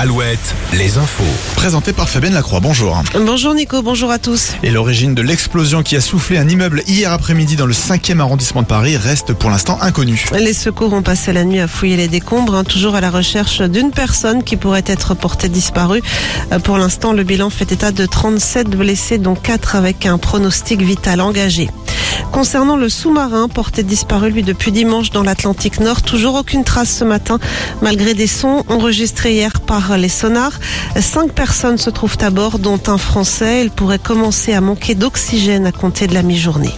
Alouette, les infos. Présenté par Fabienne Lacroix, bonjour. Bonjour Nico, bonjour à tous. Et l'origine de l'explosion qui a soufflé un immeuble hier après-midi dans le 5e arrondissement de Paris reste pour l'instant inconnue. Les secours ont passé la nuit à fouiller les décombres, hein, toujours à la recherche d'une personne qui pourrait être portée disparue. Euh, Pour l'instant, le bilan fait état de 37 blessés, dont 4 avec un pronostic vital engagé. Concernant le sous-marin porté disparu lui depuis dimanche dans l'Atlantique Nord, toujours aucune trace ce matin malgré des sons enregistrés hier par les sonars. Cinq personnes se trouvent à bord dont un Français. Il pourrait commencer à manquer d'oxygène à compter de la mi-journée.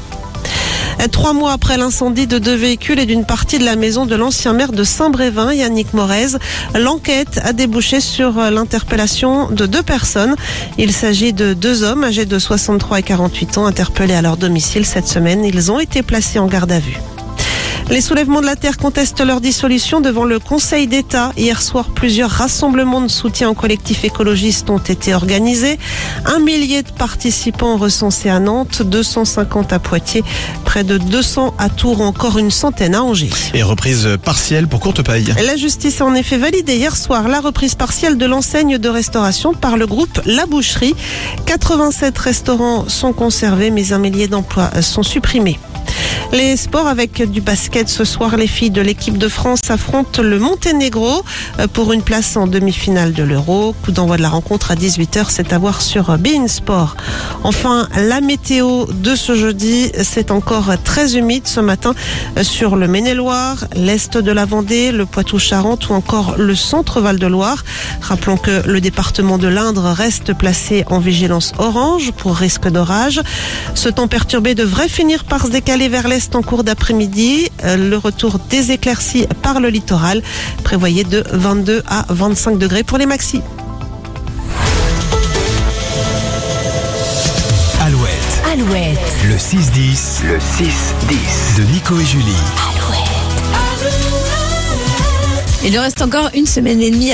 Trois mois après l'incendie de deux véhicules et d'une partie de la maison de l'ancien maire de Saint-Brévin, Yannick Morez, l'enquête a débouché sur l'interpellation de deux personnes. Il s'agit de deux hommes âgés de 63 et 48 ans interpellés à leur domicile cette semaine. Ils ont été placés en garde à vue. Les soulèvements de la Terre contestent leur dissolution devant le Conseil d'État. Hier soir, plusieurs rassemblements de soutien aux collectifs écologistes ont été organisés. Un millier de participants recensés à Nantes, 250 à Poitiers, près de 200 à Tours, encore une centaine à Angers. Et reprise partielle pour courte paille. La justice a en effet validé hier soir la reprise partielle de l'enseigne de restauration par le groupe La Boucherie. 87 restaurants sont conservés, mais un millier d'emplois sont supprimés. Les sports avec du basket ce soir, les filles de l'équipe de France affrontent le Monténégro pour une place en demi-finale de l'Euro. Coup d'envoi de la rencontre à 18h, c'est à voir sur Bein Sport. Enfin, la météo de ce jeudi, c'est encore très humide ce matin sur le Maine-et-Loire, l'est de la Vendée, le Poitou-Charentes ou encore le centre Val-de-Loire. Rappelons que le département de l'Indre reste placé en vigilance orange pour risque d'orage. Ce temps perturbé devrait finir par se décaler vers l'est en cours d'après-midi. Le retour des éclaircies par le littoral prévoyé de 22 à 25 degrés pour les maxis. Alouette, Alouette, le 6-10, le 6-10 de Nico et Julie. Il nous reste encore une semaine et demie